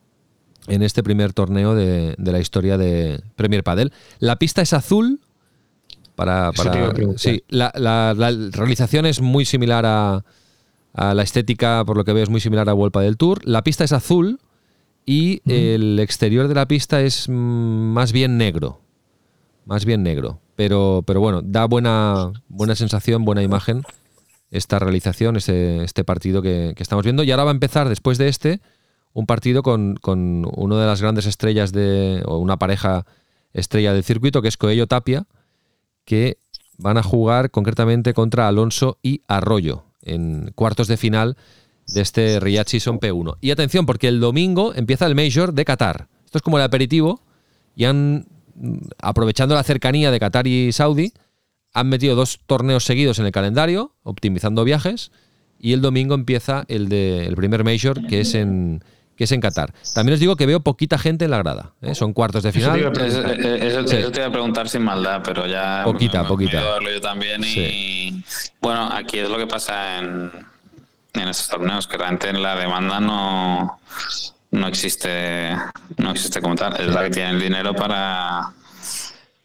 en este primer torneo de, de, la historia de Premier Padel. La pista es azul, para, sí, la, realización es muy similar a, la estética, por lo que veo, es muy similar a Vuelpa del Tour. La pista es azul y el exterior de la pista es más bien negro. más bien negro. Pero, pero bueno, da buena, buena sensación, buena imagen esta realización, este, este partido que, estamos viendo. Y ahora va a empezar, después de este, un partido con, con una de las grandes estrellas de, o una pareja estrella del circuito, que es Coello Tapia, que van a jugar concretamente contra Alonso y Arroyo en cuartos de final de este Riyadh Season P1. Y atención, porque el domingo empieza el Major de Qatar. Esto es como el aperitivo y han, aprovechando la cercanía de Qatar y Saudi, han metido dos torneos seguidos en el calendario, optimizando viajes, y el domingo empieza el, de, el primer Major, que es en, que es en Qatar. También os digo que veo poquita gente en la grada. ¿eh? Son cuartos de final. Eso te, iba a preguntar sin maldad, pero ya. Poquita, poquita. yo también. Y bueno, aquí es lo que pasa en, en estos torneos, que realmente la demanda no, no existe, no existe como tal. Es la que tiene el dinero para,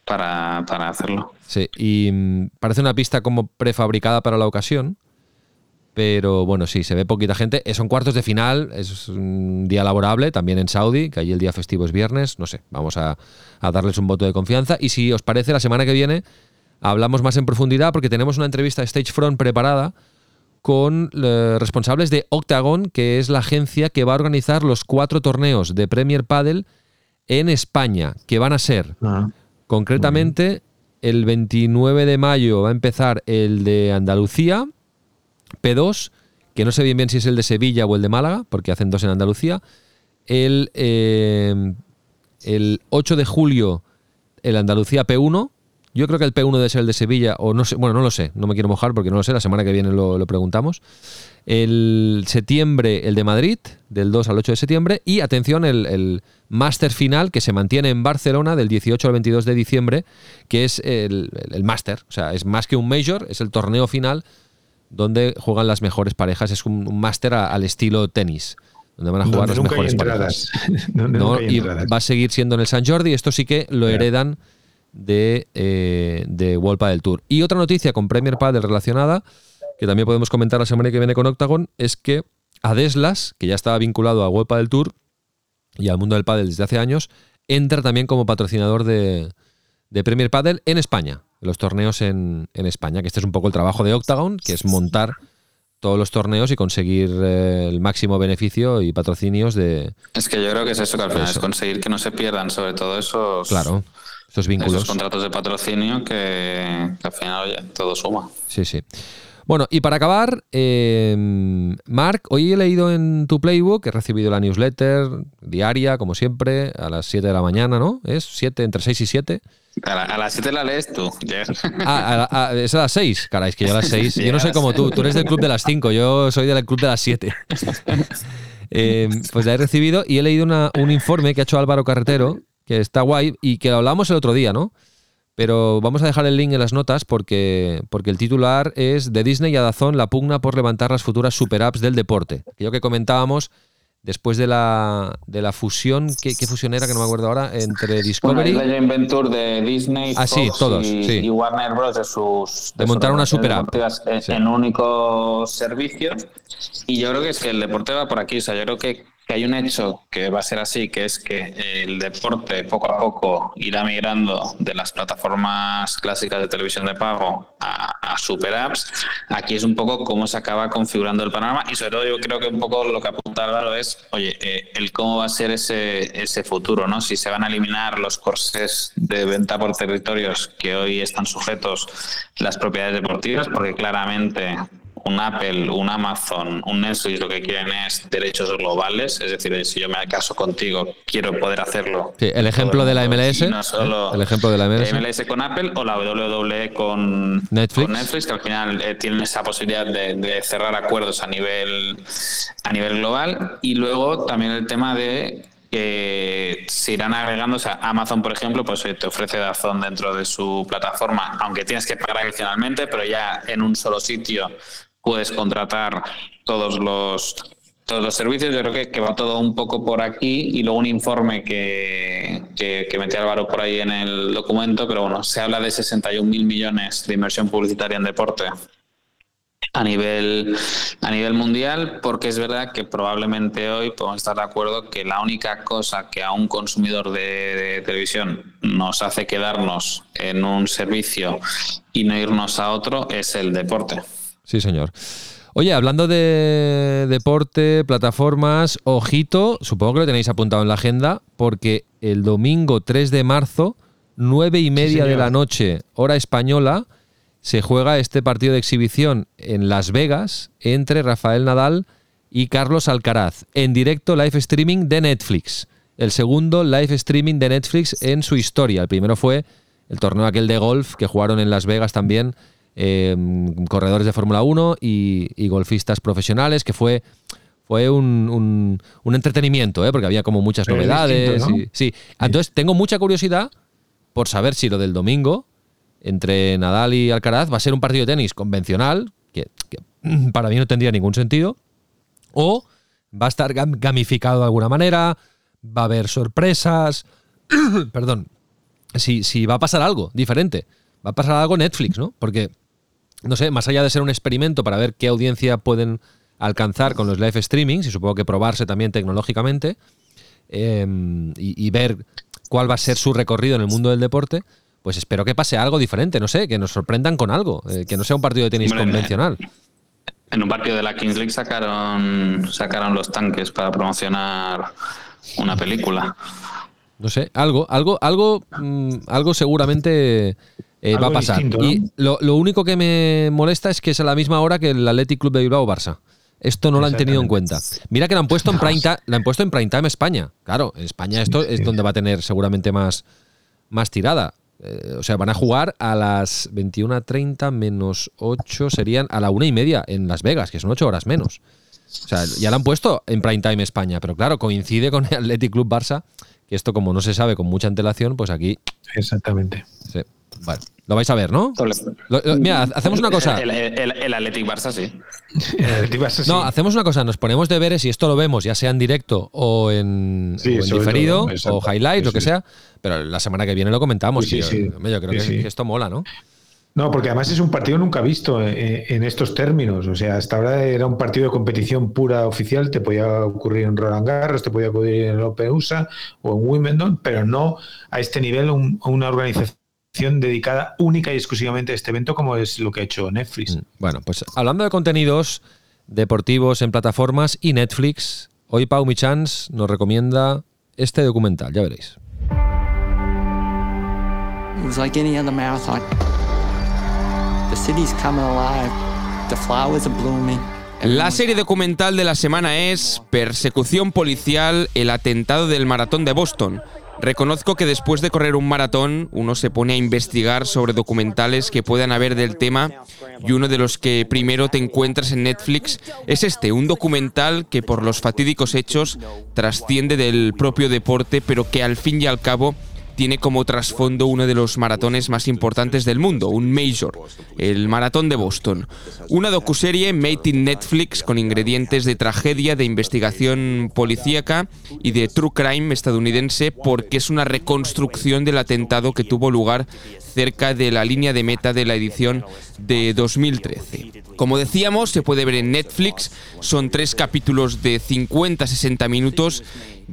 para, para hacerlo. Sí, y mm, parece una pista como prefabricada para la ocasión. Pero bueno, sí, se ve poquita gente. Eh, son cuartos de final, es un día laborable, también en Saudi, que allí el día festivo es viernes. No sé, vamos a, a darles un voto de confianza. Y si os parece, la semana que viene hablamos más en profundidad porque tenemos una entrevista Stage Front preparada con eh, responsables de Octagon, que es la agencia que va a organizar los cuatro torneos de Premier Padel en España, que van a ser ah, concretamente el 29 de mayo va a empezar el de Andalucía, P2, que no sé bien bien si es el de Sevilla o el de Málaga, porque hacen dos en Andalucía. El, eh, el 8 de julio el Andalucía P1, yo creo que el P1 debe ser el de Sevilla, o no sé, bueno, no lo sé, no me quiero mojar porque no lo sé, la semana que viene lo, preguntamos. El septiembre, el de Madrid, del 2 al 8 de septiembre, y atención, el, el máster final que se mantiene en Barcelona del 18 al 22 de diciembre, que es el, el máster, o sea, es más que un major, es el torneo final donde juegan las mejores parejas, es un, máster al estilo tenis donde van a jugar las mejores parejas. y va a seguir siendo en el San Jordi. Esto sí que lo heredan de, eh, de World Padel Tour. Y otra noticia con Premier Padel relacionada, que también podemos comentar la semana que viene con Octagon, es que Adeslas, que ya estaba vinculado a World Padel Tour y al mundo del pádel desde hace años, entra también como patrocinador de, de Premier Padel en España, los torneos en, en, España, que este es un poco el trabajo de Octagon, que es montar todos los torneos y conseguir eh, el máximo beneficio y patrocinios de... Es que yo creo que es eso, que al final es conseguir que no se pierdan sobre todo esos... Claro esos vínculos. Esos contratos de patrocinio que, al final, oye, todo suma. Sí, sí. Bueno, y para acabar, eh, Mark, hoy he leído en tu playbook, he recibido la newsletter diaria, como siempre, a las 7 de la mañana, ¿no? ¿Es 7, entre 6 y 7? A, las 7 la lees tú. Ah, es a las 6. Caray, es que yo a las 6. yo no soy como tú. Tú eres del club de las 5. Yo soy del club de las 7. Eh, pues la he recibido y he leído un informe que ha hecho Álvaro Carretero que está guay y que lo hablamos el otro día, ¿no? Pero vamos a dejar el link en las notas porque, porque el titular es de Disney y Adazón la pugna por levantar las futuras super apps del deporte. Aquello que comentábamos después de la, de la fusión, ¿qué, fusión era que no me acuerdo ahora? Entre Discovery. Bueno, la Venture de Disney ah, sí, todos, y, Warner Bros. de sus. De, montar una super app. En, en, único servicio. Y yo creo que es que el deporte va por aquí. O sea, yo creo que que hay un hecho que va a ser así, que es que el deporte poco a poco irá migrando de las plataformas clásicas de televisión de pago a, super apps. Aquí es un poco cómo se acaba configurando el panorama y sobre todo yo creo que un poco lo que apunta Álvaro es, oye, eh, el cómo va a ser ese, ese futuro, ¿no? Si se van a eliminar los corsés de venta por territorios que hoy están sujetos las propiedades deportivas, porque claramente un Apple, un Amazon, un Netflix lo que quieren es derechos globales, es decir, si yo me caso contigo, quiero poder hacerlo. el ejemplo de la MLS, no solo el ejemplo de la MLS. con Apple o la WWE con Netflix, que al final eh, tienen esa posibilidad de, cerrar acuerdos a nivel a nivel global y luego también el tema de que se irán agregando, o sea, Amazon, por ejemplo, pues eh, te ofrece Dazón dentro de su plataforma, aunque tienes que pagar adicionalmente, pero ya en un solo sitio puedes contratar todos los todos los servicios. Yo creo que, que va todo un poco por aquí y luego un informe que, que, que metí Álvaro por ahí en el documento, pero bueno, se habla de 61 mil millones de inversión publicitaria en deporte a nivel, a nivel mundial, porque es verdad que probablemente hoy podemos estar de acuerdo que la única cosa que a un consumidor de, televisión nos hace quedarnos en un servicio y no irnos a otro es el deporte. Sí, señor. Oye, hablando de deporte, plataformas, ojito, supongo que lo tenéis apuntado en la agenda, porque el domingo 3 de marzo, nueve y media de la noche, hora española, se juega este partido de exhibición en Las Vegas entre Rafael Nadal y Carlos Alcaraz, en directo live streaming de Netflix. El segundo live streaming de Netflix en su historia. El primero fue el torneo aquel de golf que jugaron en Las Vegas también em, corredores de Fórmula 1 y, golfistas profesionales, que fue, fue un, entretenimiento, ¿eh? porque había como muchas novedades. sí, entonces tengo mucha curiosidad por saber si lo del domingo entre Nadal y Alcaraz va a ser un partido de tenis convencional, que, para mí no tendría ningún sentido, o va a estar gamificado de alguna manera, va a haber sorpresas, perdón, si, si va a pasar algo diferente, va a pasar algo Netflix, ¿no? Porque, no sé, más allá de ser un experimento para ver qué audiencia pueden alcanzar con los live streamings, y supongo que probarse también tecnológicamente, em, y ver cuál va a ser su recorrido en el mundo del deporte, pues espero que pase algo diferente, no sé, que nos sorprendan con algo, eh, que no sea un partido de tenis convencional. En un partido de la Kings League sacaron, sacaron los tanques para promocionar una película. No sé, algo, algo, algo, mm, algo seguramente eh, va a pasar. Y lo, único que me molesta es que es a la misma hora que el Athletic Club de Bilbao Barça. Esto no lo han tenido en cuenta. Mira que lo han puesto en prime time, han puesto en prime time España. Claro, en España esto es donde va a tener seguramente más, más tirada. Eh, o sea, van a jugar a las 21.30 menos 8 serían a la una y media en Las Vegas, que son 8 horas menos. O sea, ya la han puesto en prime time España, pero claro, coincide con el Athletic Club Barça, que esto como no se sabe con mucha antelación, pues aquí... Exactamente. Sí. Vale. Lo vais a ver, ¿no? mira, hacemos una cosa. El, el, Athletic Barça sí. No, hacemos una cosa. Nos ponemos deberes y esto lo vemos, ya sea en directo o en, diferido o highlight, lo que sea. Pero la semana que viene lo comentamos. yo, creo que, esto mola, ¿no? No, porque además es un partido nunca visto eh, en, estos términos. O sea, hasta ahora era un partido de competición pura oficial. Te podía ocurrir en Roland Garros, te podía ocurrir en el Open USA o en Wimbledon, pero no a este nivel una organización dedicada única y exclusivamente a este evento como es lo que ha hecho Netflix. Mm, bueno, pues hablando de contenidos deportivos en plataformas y Netflix, hoy Pau Michans nos recomienda este documental, ya veréis. La serie documental de la semana es Persecución policial, el atentado del maratón de Boston. Reconozco que después de correr un maratón uno se pone a investigar sobre documentales que puedan haber del tema y uno de los que primero te encuentras en Netflix es este, un documental que por los fatídicos hechos trasciende del propio deporte pero que al fin y al cabo tiene como trasfondo uno de los maratones más importantes del mundo, un Major, el Maratón de Boston. Una docuserie made in Netflix con ingredientes de tragedia, de investigación policíaca y de true crime estadounidense porque es una reconstrucción del atentado que tuvo lugar cerca de la línea de meta de la edición de 2013. Como decíamos, se puede ver en Netflix, son tres capítulos de 50-60 minutos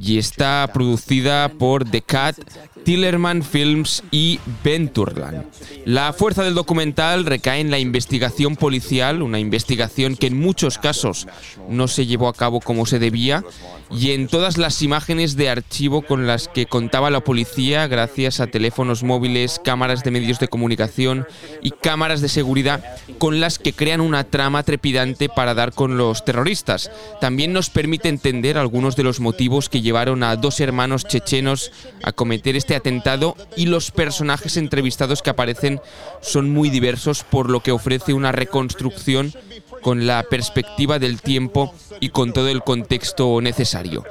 y está producida por The Cat, Tillerman Films y Venturland. La fuerza del documental recae en la investigación policial, una investigación que en muchos casos no se llevó a cabo como se debía, y en todas las imágenes de archivo con las que contaba la policía gracias a teléfonos móviles, cámaras de medios de comunicación y cámaras de seguridad con las que crean una trama trepidante para dar con los terroristas. También nos permite entender algunos de los motivos que llevaron a dos hermanos chechenos a cometer este atentado y los personajes entrevistados que aparecen son muy diversos por lo que ofrece una reconstrucción con la perspectiva del tiempo y con todo el contexto necesario.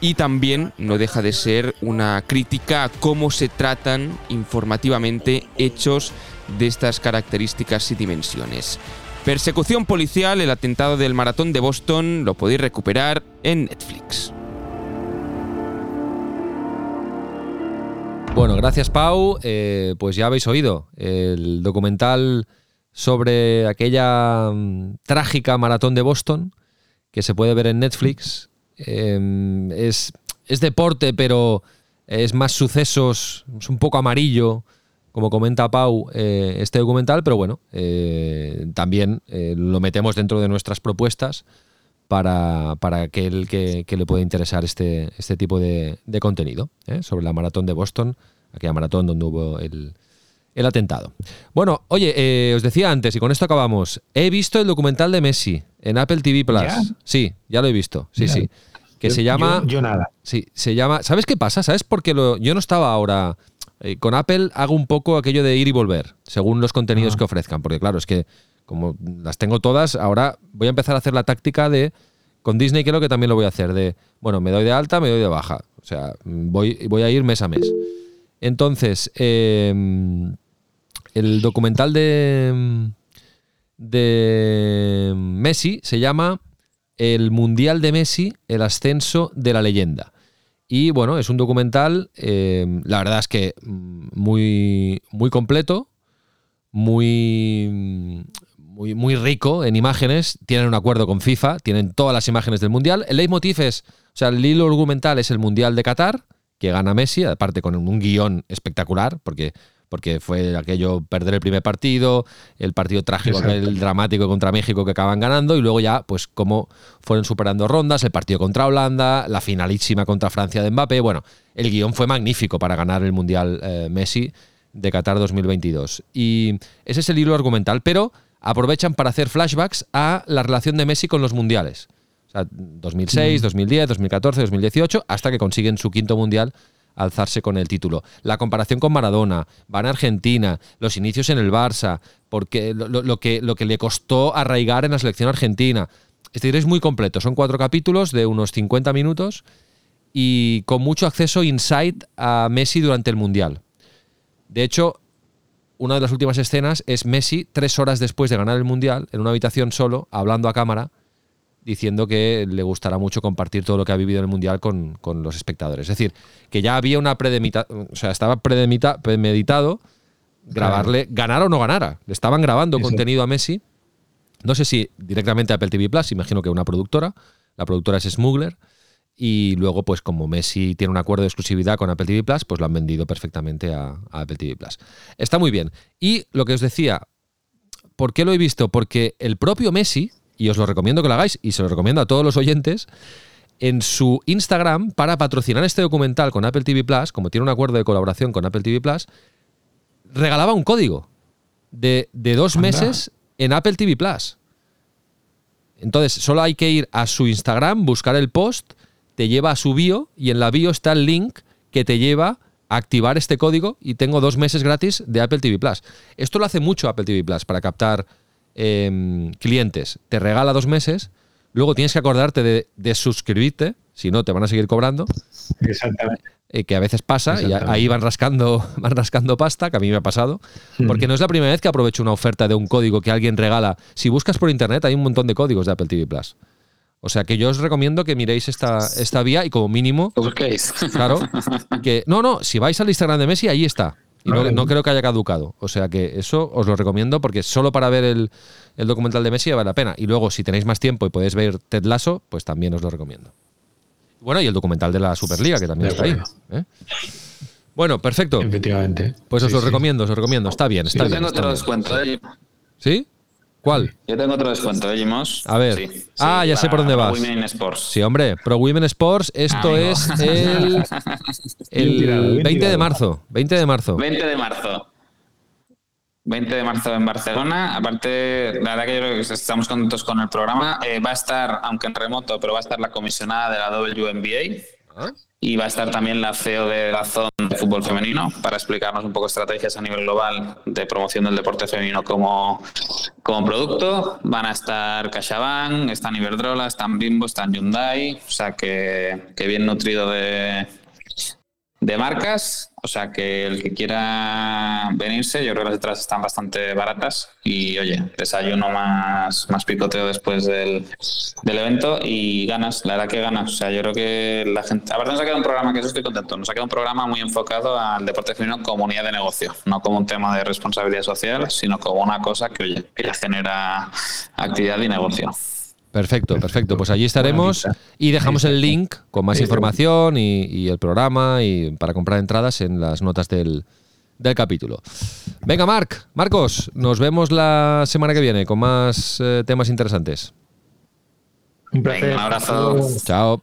Y también no deja de ser una crítica a cómo se tratan informativamente hechos de estas características y dimensiones. Persecución policial, el atentado del maratón de Boston, lo podéis recuperar en Netflix. Bueno, gracias Pau. Eh, pues ya habéis oído el documental sobre aquella mm, trágica maratón de Boston que se puede ver en Netflix. Em, es, es deporte, pero es más sucesos, es un poco amarillo, como comenta Pau, eh, este documental, pero bueno, eh, también lo metemos dentro de nuestras propuestas para, para aquel que, que le pueda interesar este, este tipo de, de contenido sobre la maratón de Boston, aquella maratón donde hubo el, el atentado. Bueno, oye, os decía antes, y con esto acabamos, he visto el documental de Messi en Apple TV Plus. Sí, ya lo he visto, sí, sí. Que se llama... Yo, nada. Sí, se llama... ¿Sabes qué pasa? ¿Sabes por qué lo, yo no estaba ahora... Eh, con Apple hago un poco aquello de ir y volver, según los contenidos que ofrezcan, porque claro, es que como las tengo todas, ahora voy a empezar a hacer la táctica de, con Disney creo que también lo voy a hacer, de, bueno, me doy de alta, me doy de baja, o sea, voy, voy a ir mes a mes. Entonces, em, el documental de, de Messi se llama El Mundial de Messi, el ascenso de la leyenda. Y bueno, es un documental, eh, la verdad es que mm, muy, muy completo, muy, muy, muy rico en imágenes. Tienen un acuerdo con FIFA, tienen todas las imágenes del Mundial. El leitmotiv es, o sea, el hilo argumental es el Mundial de Qatar, que gana Messi, aparte con un guion espectacular, porque porque fue aquello perder el primer partido, el partido trágico, el dramático contra México que acaban ganando, y luego ya, pues cómo fueron superando rondas, el partido contra Holanda, la finalísima contra Francia de Mbappé. Bueno, el guion fue magnífico para ganar el Mundial eh, Messi de Qatar 2022. Y ese es el hilo argumental, pero aprovechan para hacer flashbacks a la relación de Messi con los mundiales. O sea, 2006, 2010, 2014, 2018, hasta que consiguen su quinto mundial alzarse con el título. La comparación con Maradona, van a Argentina, los inicios en el Barça, porque lo, que, lo que le costó arraigar en la selección argentina. Este es muy completo, son cuatro capítulos de unos 50 minutos y con mucho acceso insight a Messi durante el Mundial. De hecho, una de las últimas escenas es Messi tres horas después de ganar el Mundial, en una habitación solo, hablando a cámara, diciendo que le gustará mucho compartir todo lo que ha vivido en el Mundial con, los espectadores. Es decir, que ya había una premeditación, o sea, estaba premeditado grabarle, ganara o no ganara. Le estaban grabando contenido a Messi. No sé si directamente a Apple TV Plus, imagino que una productora. La productora es Smuggler. Y luego, pues como Messi tiene un acuerdo de exclusividad con Apple TV Plus, pues lo han vendido perfectamente a, a Apple TV Plus. Está muy bien. Y lo que os decía, ¿por qué lo he visto? Porque el propio Messi, y os lo recomiendo que lo hagáis y se lo recomiendo a todos los oyentes, en su Instagram para patrocinar este documental con Apple TV Plus, como tiene un acuerdo de colaboración con Apple TV Plus, regalaba un código de, dos meses en Apple TV Plus. Entonces, solo hay que ir a su Instagram, buscar el post, te lleva a su bio y en la bio está el link que te lleva a activar este código y tengo dos meses gratis de Apple TV Plus. Esto lo hace mucho Apple TV Plus para captar Em, clientes, te regala dos meses, luego tienes que acordarte de, suscribirte, si no te van a seguir cobrando. Exactamente. Eh, que a veces pasa y ahí van rascando, van rascando pasta, que a mí me ha pasado, porque no es la primera vez que aprovecho una oferta de un código que alguien regala. Si buscas por internet hay un montón de códigos de Apple TV Plus. O sea que yo os recomiendo que miréis esta, esta vía y como mínimo. busquéis. Claro. Que, no, no, si vais al Instagram de Messi, ahí está. Y no, creo que haya caducado. O sea que eso os lo recomiendo porque solo para ver el, documental de Messi vale la pena. Y luego, si tenéis más tiempo y podéis ver Ted Lasso, pues también os lo recomiendo. Bueno, y el documental de la Superliga, que también está ahí. ¿eh? Bueno, perfecto. Efectivamente. Pues os lo recomiendo, os lo recomiendo. Está bien, está bien. Tengo otro descuento. ¿Sí? ¿Cuál? Yo tengo otro descuento, ¿eh, A ver. ah, ya sé por dónde vas. Women Sports. Sí, hombre, Pro Women Sports, esto es el, el 20 de marzo. 20 de marzo. 20 de marzo. 20 de marzo en Barcelona. Aparte, la verdad que yo creo que estamos contentos con el programa. Eh, va a estar, aunque en remoto, pero va a estar la comisionada de la WNBA. Y va a estar también la CEO de la zona de fútbol femenino para explicarnos un poco estrategias a nivel global de promoción del deporte femenino como, como producto. Van a estar CaixaBank, están Iberdrola, están Bimbo, están Hyundai. O sea que, que bien nutrido de, de marcas. O sea que el que quiera venirse. Yo creo que las entradas están bastante baratas y, oye, desayuno más, más picoteo después del, del evento y ganas, la verdad que ganas. O sea, yo creo que la gente. Aparte, nos ha quedado un programa que eso estoy contento. Nos ha quedado un programa muy enfocado al deporte femenino como unidad de negocio, no como un tema de responsabilidad social, sino como una cosa que, oye, que genera actividad y negocio. Perfecto, perfecto. Pues allí estaremos y dejamos el link con más información y, y el programa y para comprar entradas en las notas del, del capítulo. Venga, Marc, Marcos, nos vemos la semana que viene con más eh, temas interesantes. Un placer. Venga, un abrazo. Chao.